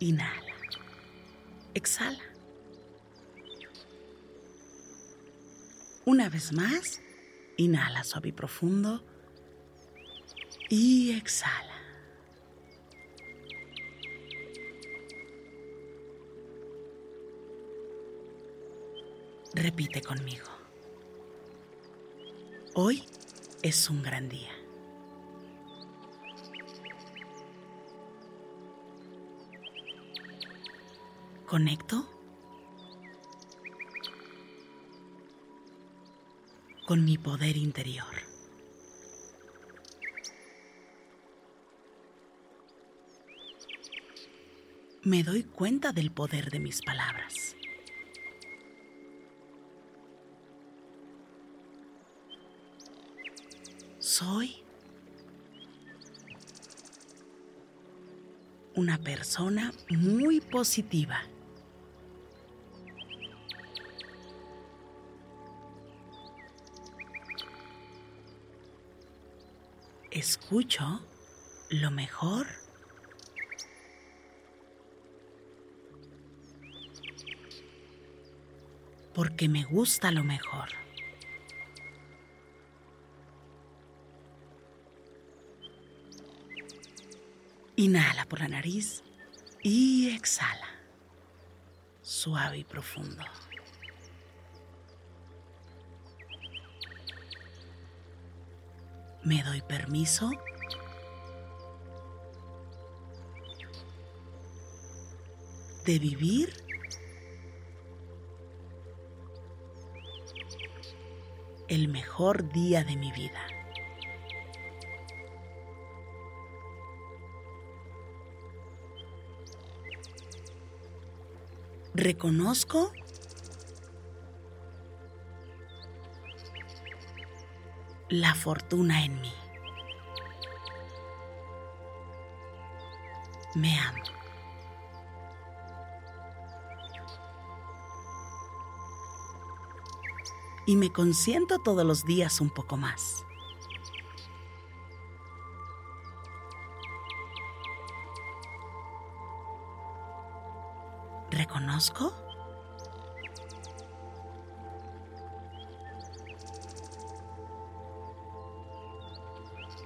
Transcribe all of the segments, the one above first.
Inhala. Exhala. Una vez más, inhala suave y profundo. Y exhala. Repite conmigo. Hoy es un gran día. Conecto con mi poder interior. Me doy cuenta del poder de mis palabras. Soy una persona muy positiva. Escucho lo mejor porque me gusta lo mejor. Inhala por la nariz y exhala, suave y profundo. Me doy permiso de vivir el mejor día de mi vida. Reconozco la fortuna en mí. Me amo. Y me consiento todos los días un poco más. ¿Reconozco?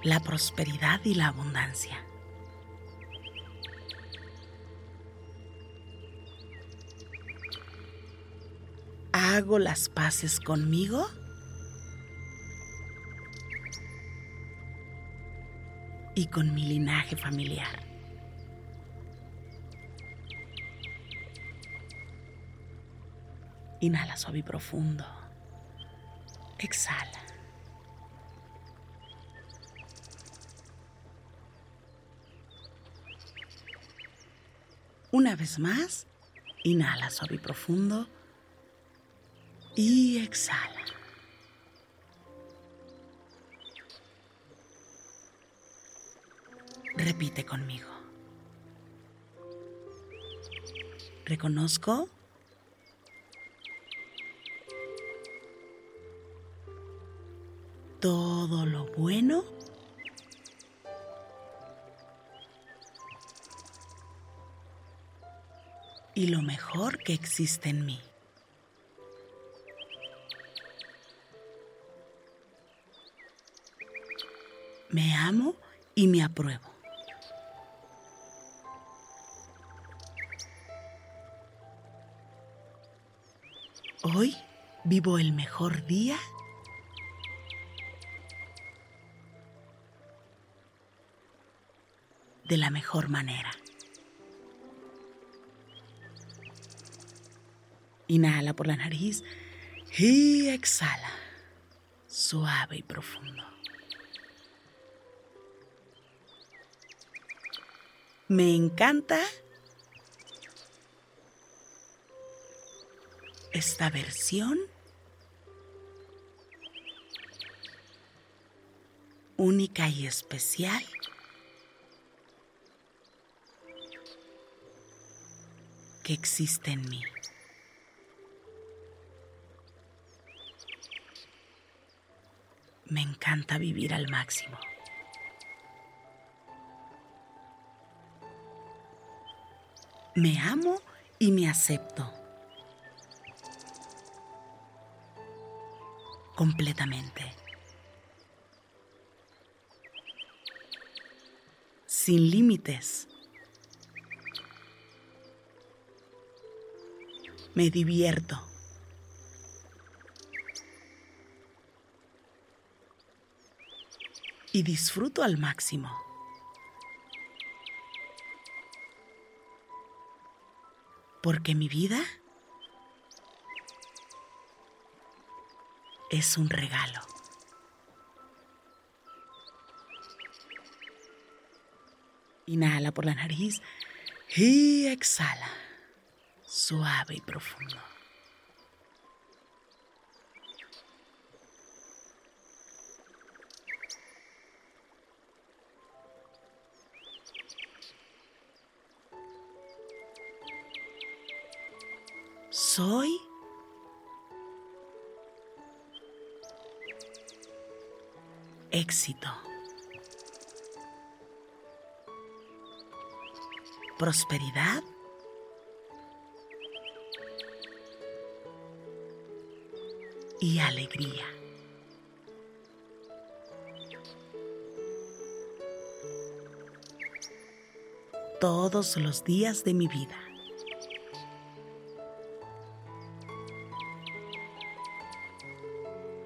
La prosperidad y la abundancia. Hago las paces conmigo y con mi linaje familiar. Inhala suave y profundo. Exhala. Una vez más, inhala suave y profundo y exhala. Repite conmigo. Reconozco todo lo bueno y lo mejor que existe en mí. Me amo y me apruebo. Hoy vivo el mejor día de la mejor manera. Inhala por la nariz y exhala, suave y profundo. Me encanta esta versión única y especial que existe en mí. Me encanta vivir al máximo. Me amo y me acepto. Completamente. Sin límites. Me divierto. Y disfruto al máximo. Porque mi vida es un regalo. Inhala por la nariz y exhala, suave y profundo. Soy éxito, prosperidad y alegría. Todos los días de mi vida.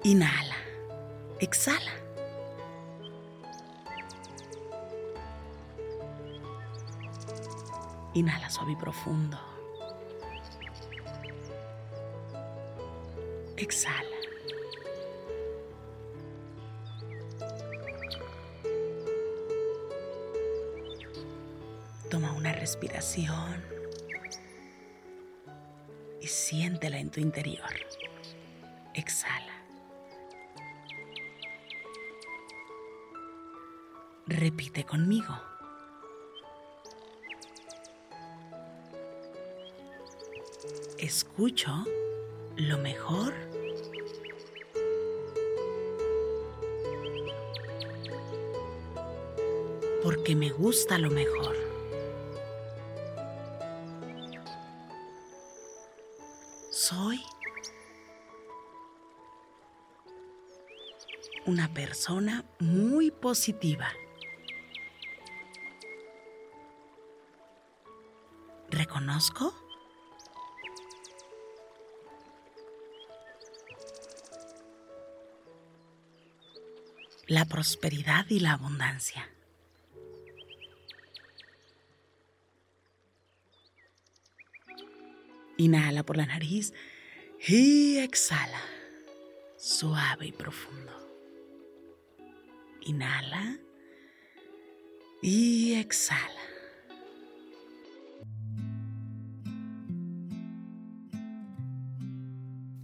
Inhala, exhala. Inhala suave y profundo. Exhala. Toma una respiración y siéntela en tu interior. Exhala. Repite conmigo. Escucho lo mejor. Porque me gusta lo mejor. Soy una persona muy positiva. ¿Reconozco? La prosperidad y la abundancia. Inhala por la nariz y exhala, suave y profundo. Inhala y exhala.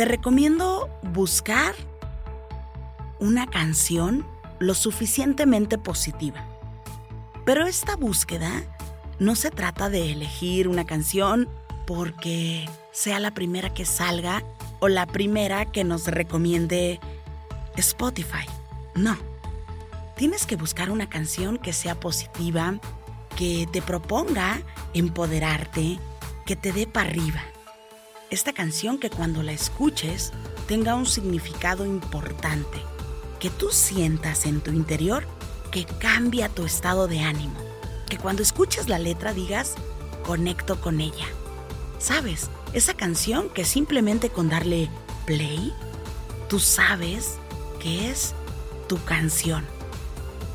Te recomiendo buscar una canción lo suficientemente positiva. Pero esta búsqueda no se trata de elegir una canción porque sea la primera que salga o la primera que nos recomiende Spotify. No. Tienes que buscar una canción que sea positiva, que te proponga empoderarte, que te dé para arriba. Esta canción que cuando la escuches tenga un significado importante, que tú sientas en tu interior que cambia tu estado de ánimo, que cuando escuches la letra digas, conecto con ella. ¿Sabes? Esa canción que simplemente con darle play, tú sabes que es tu canción.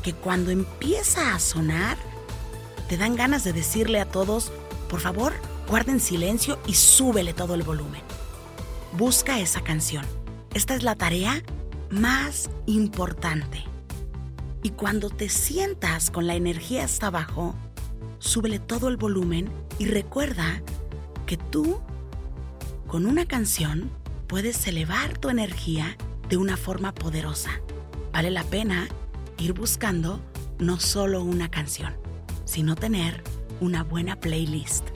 Que cuando empieza a sonar, te dan ganas de decirle a todos, por favor, guarden silencio y súbele todo el volumen. Busca esa canción. Esta es la tarea más importante. Y cuando te sientas con la energía hasta abajo, súbele todo el volumen y recuerda que tú con una canción puedes elevar tu energía de una forma poderosa. Vale la pena ir buscando no solo una canción, sino tener una buena playlist.